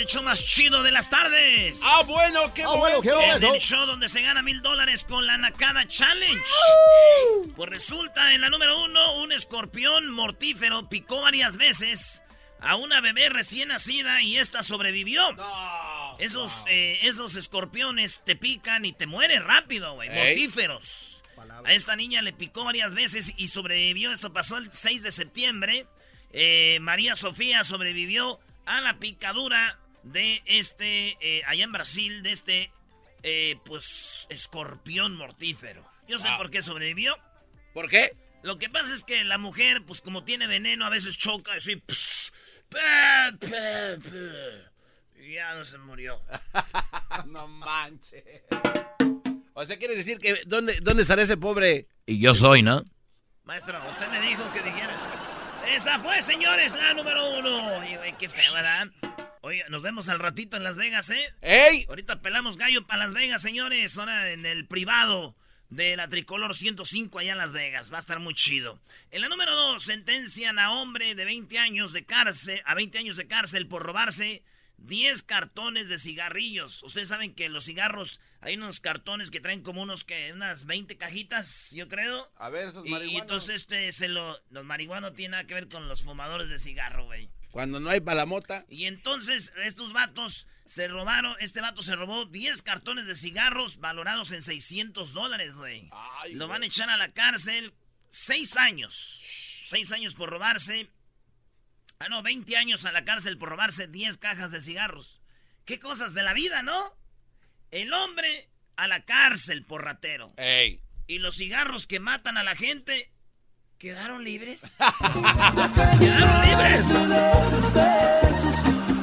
El show más chido de las tardes. Ah, bueno, qué Ah, bueno, qué En bueno. el show donde se gana mil dólares con la Nakada Challenge. Pues resulta, en la número uno, un escorpión mortífero picó varias veces a una bebé recién nacida y esta sobrevivió. Esos, eh, esos escorpiones te pican y te mueren rápido, güey. Ey. Mortíferos. A esta niña le picó varias veces y sobrevivió. Esto pasó el 6 de septiembre. Eh, María Sofía sobrevivió a la picadura de este, eh, allá en Brasil, de este, eh, pues, escorpión mortífero. Yo sé Wow. por qué sobrevivió. ¿Por qué? Lo que pasa es que la mujer, pues como tiene veneno, a veces choca y ya no se murió. no manches. O sea, ¿quieres decir que dónde, dónde estará ese pobre? Y yo soy, ¿no? Maestro, usted me dijo que dijera. Esa fue, señores, la número uno. Güey, qué feo, ¿verdad? Oiga, nos vemos al ratito en Las Vegas, ¿eh? ¡Ey! Ahorita pelamos gallo para Las Vegas, señores. Ahora en el privado de la Tricolor 105 allá en Las Vegas. Va a estar muy chido. En la número 2, sentencian a hombre de 20 años de cárcel, a 20 años de cárcel por robarse 10 cartones de cigarrillos. Ustedes saben que los cigarros, hay unos cartones que traen como unos que unas 20 cajitas, yo creo. A ver, esos Y, y marihuanos. entonces este se lo los marihuanos no tienen nada que ver con los fumadores de cigarro, güey. Cuando no hay palamota. Y entonces estos vatos se robaron, este vato se robó 10 cartones de cigarros valorados en 600 dólares, güey. Lo van a echar a la cárcel 6 años. 6 años por robarse. Ah, no, 20 años a la cárcel por robarse 10 cajas de cigarros. Qué cosas de la vida, ¿no? El hombre a la cárcel por ratero. ¡Ey! Y los cigarros que matan a la gente quedaron libres. quedaron libres.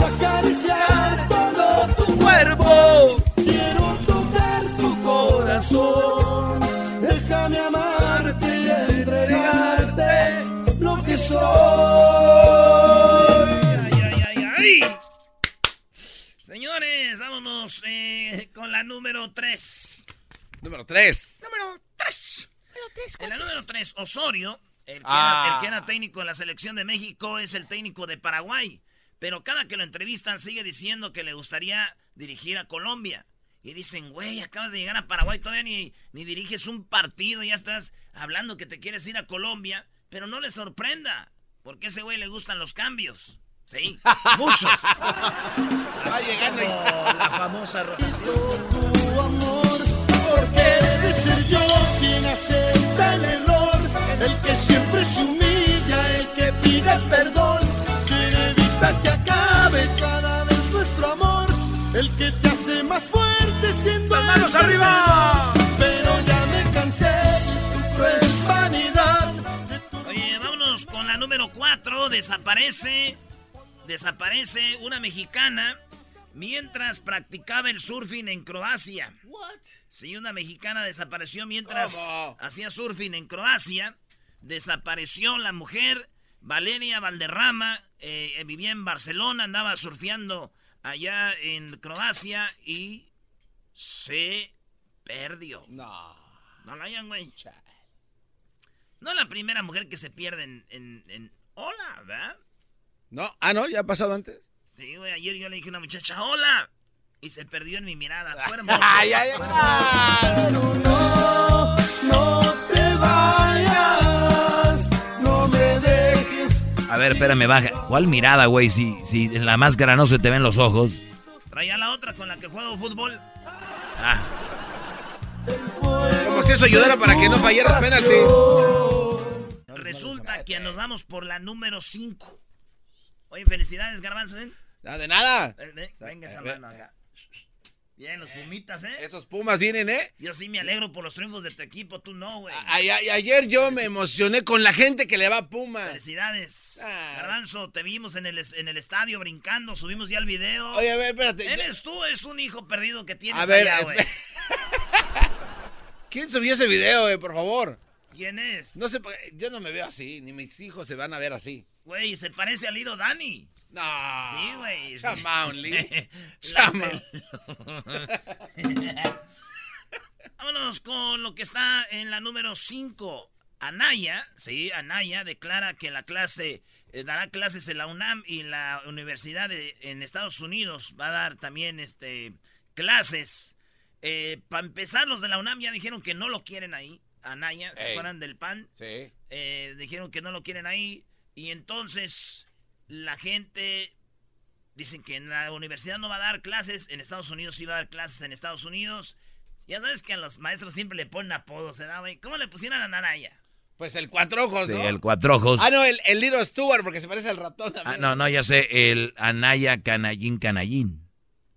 acariciar todo tu ¡Cuervo! Quiero tocar tu corazón. Déjame amarte y entregarte lo que soy. Ay, ay, ay, ay. Señores, vámonos eh, con la número 3. Número 3. Número 3. En la número 3, Osorio, el que, Ah. era, el que era técnico de la selección de México, es el técnico de Paraguay. Pero cada que lo entrevistan sigue diciendo que le gustaría dirigir a Colombia. Y dicen, güey, acabas de llegar a Paraguay, todavía ni, ni diriges un partido, ya estás hablando que te quieres ir a Colombia. Pero no le sorprenda, porque a ese güey le gustan los cambios. Sí, muchos. Va llegando Como la famosa rotación. Porque debe ser yo quien acepta el error. El que siempre se humilla, el que pide perdón. Quien evita que acabe cada vez nuestro amor. El que te hace más fuerte siendo ¡Las manos arriba! Pero ya me cansé de tu cruel vanidad. de tu- Oye, vámonos con la número 4. Desaparece. Desaparece una mexicana mientras practicaba el surfing en Croacia. Sí, una mexicana desapareció mientras ¿Cómo? hacía surfing en Croacia. Desapareció la mujer, Valeria Valderrama, eh, vivía en Barcelona, andaba surfeando allá en Croacia y se perdió. No. No la hayan, güey. No la primera mujer que se pierde en, en, Hola, ¿verdad? No, ah, no, ya ha pasado antes. Sí, güey, ayer yo le dije a una muchacha, hola. Y se perdió en mi mirada. Fue ay, ay, ay. no, no te vayas. No me dejes. A ver, espérame, baja. ¿Cuál mirada, güey? Si, si en la máscara no se te ven los ojos. Traía la otra con la que juego fútbol. Ah. Como si eso ayudara para que no fallaras penalti. Resulta que nos vamos por la número 5. Oye, felicidades, Garbanzo, ¿eh? No, de nada. venga esa mano acá. Bien, los Pumitas, ¿eh? Esos Pumas vienen, ¿eh? Yo sí me alegro por los triunfos de tu equipo, tú no, güey. Ayer yo me emocioné con la gente que le va a Pumas. Felicidades. Ah. Garbanzo, te vimos en el, en el estadio brincando, subimos ya el video. Oye, a ver, espérate. Eres tú, es un hijo perdido que tienes a ver, allá, güey. ¿Quién subió ese video, güey, por favor? ¿Quién es? No sé, yo no me veo así, ni mis hijos se van a ver así. Güey, se parece al Liro Dani. No. Sí, güey. Chamaun, Lee. Vámonos con lo que está en la número 5. Anaya, sí, Anaya declara que la clase eh, dará clases en la UNAM y la universidad en Estados Unidos va a dar también este clases. Eh, Para empezar, los de la UNAM ya dijeron que no lo quieren ahí. Anaya, ¿se acuerdan del PAN? Sí. Eh, dijeron que no lo quieren ahí. Y entonces la gente dicen que en la universidad no va a dar clases, en Estados Unidos sí va a dar clases en Estados Unidos. Ya sabes que a los maestros siempre le ponen apodos, ¿verdad, güey? ¿Cómo le pusieron a Naraya? Pues el cuatro ojos, ¿no? Sí, el cuatro ojos. Ah, no, el, el Little Stewart, porque se parece al ratón Ah, no, no, ya sé, el Anaya Canallín Canallín.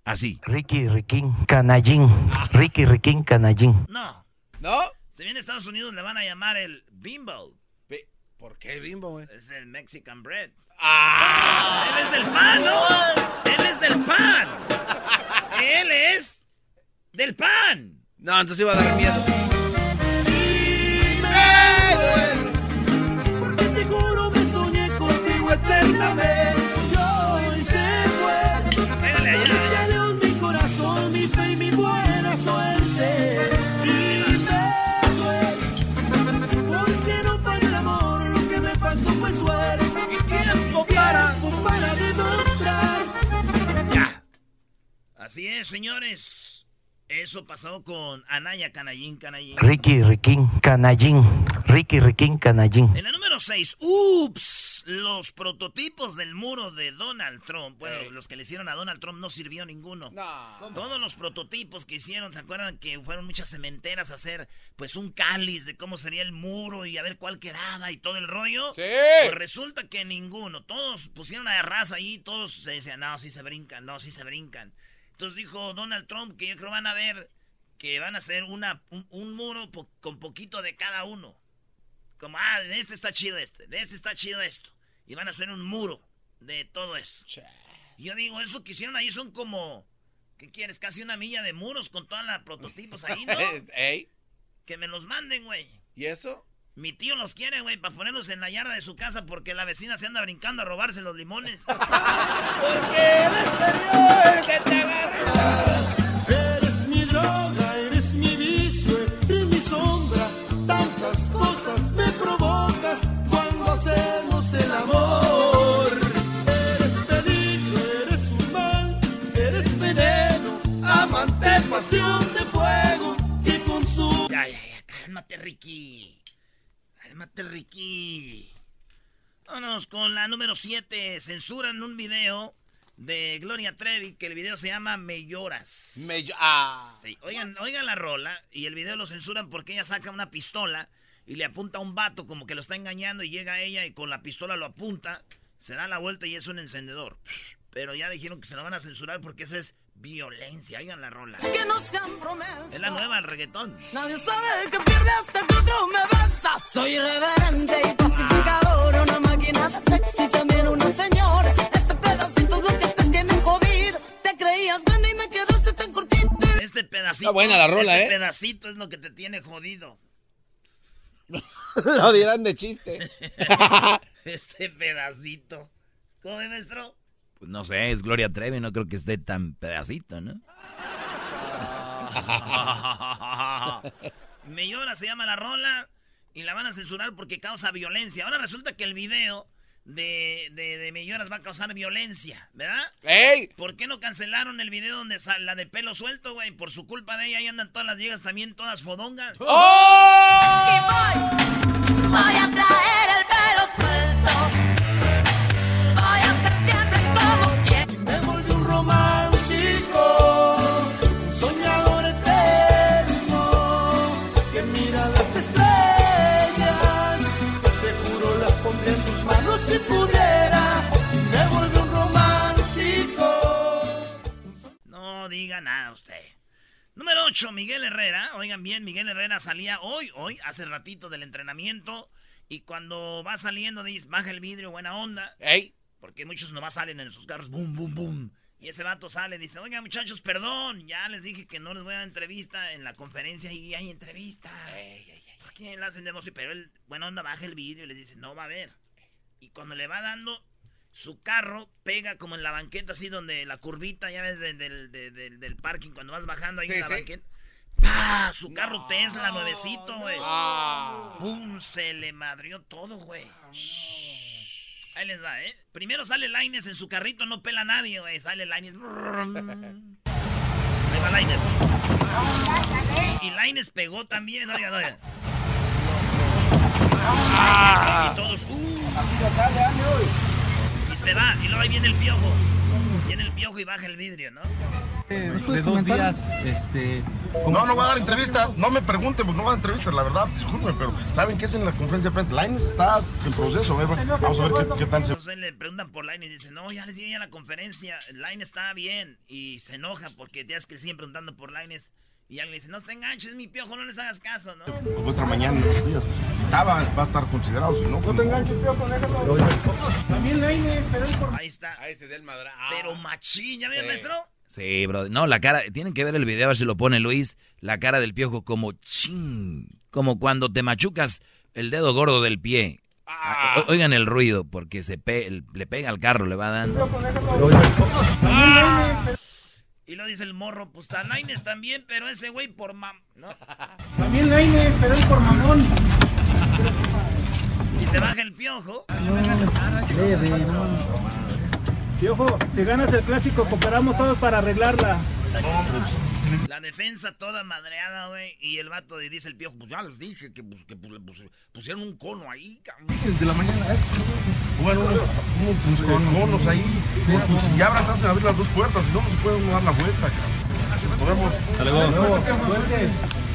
Así. Ricky Riquín Canallín. Ricky Riquín Canallín. No. ¿No? Si viene a Estados Unidos le van a llamar el Bimbo. ¿Por qué bimbo, güey? Es el Mexican bread. ¡Ah! Él es del pan, ¿no? Él es del pan. Él es del pan. No, entonces iba a dar miedo. Porque te juro me soñé contigo eternamente. Así es, señores. Eso pasó con Anaya Canallín Canallín. Ricky Riquín Canallín. Ricky Riquín Canallín. En la número 6, ups, los prototipos del muro de Donald Trump. Bueno, los que le hicieron a Donald Trump no sirvió ninguno. No. Todos los prototipos que hicieron, ¿se acuerdan que fueron muchas cementeras a hacer pues un cáliz de cómo sería el muro y a ver cuál quedaba y todo el rollo? Sí. Pues resulta que ninguno. Todos pusieron a raza ahí, todos se decían, no, sí se brincan, no, sí se brincan. Entonces dijo Donald Trump que yo creo van a ver que van a hacer una, un, muro con poquito de cada uno. Como, ah, de este está chido este, de este está chido esto. Y van a hacer un muro de todo eso. Y yo digo, eso que hicieron ahí son como, ¿qué quieres? Casi una milla de muros con todas las prototipos ahí, ¿no? ¿Ey? Que me los manden, güey. ¿Y eso? Mi tío los quiere, güey, para ponerlos en la yarda de su casa porque la vecina se anda brincando a robarse los limones. porque eres el que te agarra. 7. Censuran un video de Gloria Trevi que el video se llama Me lloras. Me ah. Sí. Oigan, oigan la rola y el video lo censuran porque ella saca una pistola y le apunta a un vato como que lo está engañando y llega ella y con la pistola lo apunta, se da la vuelta y es un encendedor. Pero ya dijeron que se lo van a censurar porque eso es violencia. Oigan la rola. Que no sean promesas. Es la nueva el reggaetón. Nadie sabe que pierde hasta que otro me besa. Soy irreverente y pacificador. Una máquina sexy, pedacito. Está buena la rola, este ¿eh? pedacito es lo que te tiene jodido. lo dirán de chiste. este pedacito. ¿Cómo es, maestro? No sé, es Gloria Trevi, no creo que esté tan pedacito, ¿no? Me llora, se llama la rola. Y la van a censurar porque causa violencia. Ahora resulta que el video de, de, de Me lloras va a causar violencia, ¿verdad? ¡Ey! ¿Por qué no cancelaron el video donde sale la de pelo suelto, güey? Por su culpa de ella ahí andan todas las viejas también, todas fodongas. ¡Oh! Y voy, voy a traer Bien, Miguel Herrera salía hoy, hoy, hace ratito del entrenamiento. Y cuando va saliendo, dice, baja el vidrio, buena onda. ¡Ey! Porque muchos nomás salen en sus carros, boom, boom, boom. Y ese vato sale dice, oiga muchachos, perdón, ya les dije que no les voy a dar entrevista en la conferencia y hay entrevista. ¿Por qué la hacen de emoción? Pero él, buena onda, baja el vidrio y les dice, no va a haber. Y cuando le va dando, su carro pega como en la banqueta, así donde la curvita, ya ves, del, del, del- del- del parking, cuando vas bajando ahí Sí, en la sí. banqueta. ¡Pah! Su carro Tesla, nuevecito, güey. Ah. ¡Pum! Se le madrió todo, güey. Ahí les va, ¿eh? Primero sale Laines en su carrito, no pela a nadie, güey. Sale Laines. Ahí va Laines. Y Laines pegó también, oigan, oigan. Y todos, ¡uh! Y se va, y luego ahí viene el piojo. Viene el piojo y baja el vidrio, ¿no? De dos días, este... No, no va a dar entrevistas. No me pregunten, pues no va a dar entrevistas, la verdad. Disculpen, pero ¿saben qué es en la conferencia de prensa? Lines está en proceso. a ver, Vamos a ver qué, qué tal se. Entonces le preguntan por Line y dice, no, ya les dije en la conferencia, Line está bien. Y se enoja porque ya es que le siguen preguntando por Lines. Y alguien le dice, no te enganches, mi piojo, no les hagas caso, ¿no? Pues vuestra mañana en estos días. Si estaba, va a estar considerado. Si no, no te enganches, También Laine, pero él por Ahí está. Ahí se da el madra. Ah. Pero machín, ¿ya ves, Sí. maestro? Sí, bro. No, la cara, tienen que ver el video a ver si lo pone Luis, la cara del piojo como ching, como cuando te machucas el dedo gordo del pie. Ah. Oigan el ruido, porque se pe- le pega al carro, le va dando. Y lo dice el morro, pues está Lines también, pero ese güey por mam... ¿no? También Laine, pero él por mamón. Y se baja el piojo. Piojo, si ganas el clásico, cooperamos todos para arreglarla. La defensa toda madreada, güey. Y el vato y dice el piojo, pues ya les dije que, pues, que pues, le pus- pusieron un cono ahí, cabrón. Desde la mañana, ¿eh? Bueno, unos, unos con monos ahí. Pues ya habrá tanto de abrir las dos puertas, si no, no se puede uno dar la vuelta, cabrón. Podemos.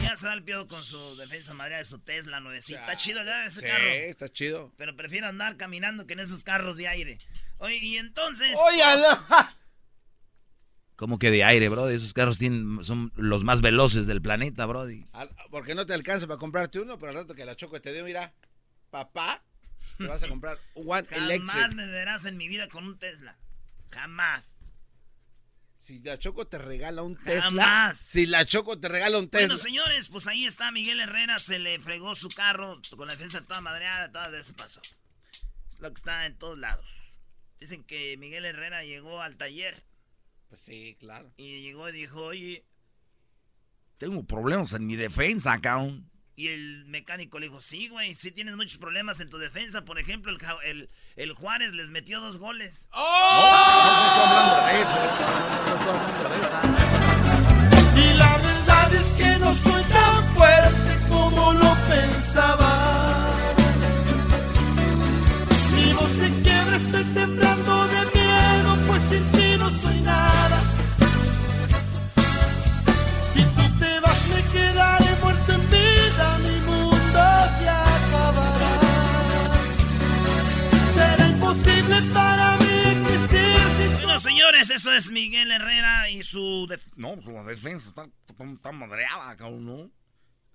Ya se da el piojo con su defensa madreada de su Tesla nuevecita. Está chido ya ese Sí, carro. está chido. Pero prefiero andar caminando que en esos carros de aire. Oye, y entonces... ¡Óyalo! Como que de aire, bro. Esos carros tienen, son los más veloces del planeta, bro. Al- Porque no te alcanza para comprarte uno, pero al rato que la Choco te dio, mira, papá, te vas a comprar One Jamás Electric. me verás en mi vida con un Tesla. Jamás. Si la Choco te regala un Tesla. Jamás. Si la Choco te regala un Tesla. Bueno, señores, pues ahí está Miguel Herrera. Se le fregó su carro con la defensa toda madreada. Todo eso pasó. Es lo que está en todos lados. Dicen que Miguel Herrera llegó al taller Pues sí, claro. y llegó y dijo, oye, Tengo problemas en mi defensa, cabrón. Y el mecánico le dijo, sí, güey, sí tienes muchos problemas en tu defensa. Por ejemplo, el, el, el Juárez les metió dos goles. Y es Miguel Herrera y su... def- No, su defensa está, está madreada, cabrón, ¿no?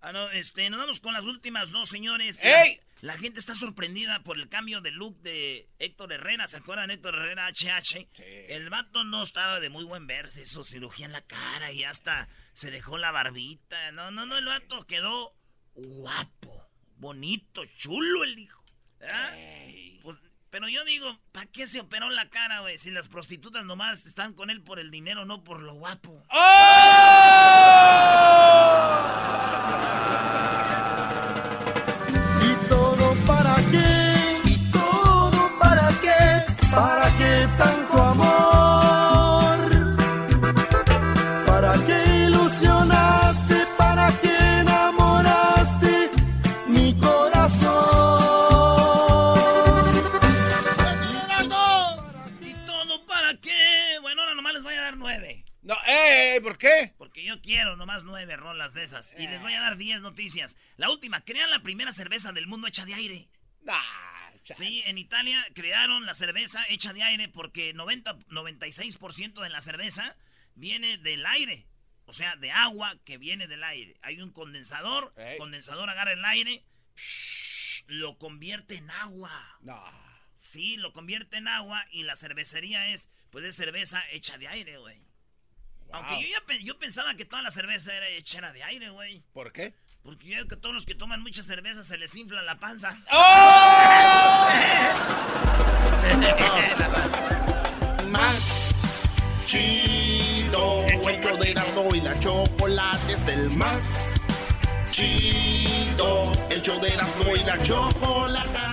Ah, no, este, nos vamos con las últimas dos, señores. ¡Ey! La, la gente está sorprendida por el cambio de look de Héctor Herrera. ¿Se acuerdan Héctor Herrera HH? El vato no estaba de muy buen verse, hizo cirugía en la cara y hasta se dejó la barbita. No, no, no, el vato quedó guapo, bonito, chulo el hijo. ¿verdad? Pero yo digo, ¿para qué se operó la cara, güey? Si las prostitutas nomás están con él por el dinero, no por lo guapo. ¿Y quiero nomás nueve rolas de esas. Y les voy a dar diez noticias. La última, crean la primera cerveza del mundo hecha de aire. Sí, en Italia crearon la cerveza hecha de aire porque 90, 96% de la cerveza viene del aire. O sea, de agua que viene del aire. Hay un condensador, Ey. condensador agarra el aire, lo convierte en agua. No. Sí, lo convierte en agua y la cervecería es, pues es cerveza hecha de aire, güey. Aunque yo ya yo pensaba que toda la cerveza era hecha era de aire, güey. ¿Por qué? Porque yo veo que todos los que toman mucha cerveza se les infla la panza. Más chido. El show de y la chocolate es el más chido. El show de y la chocolate.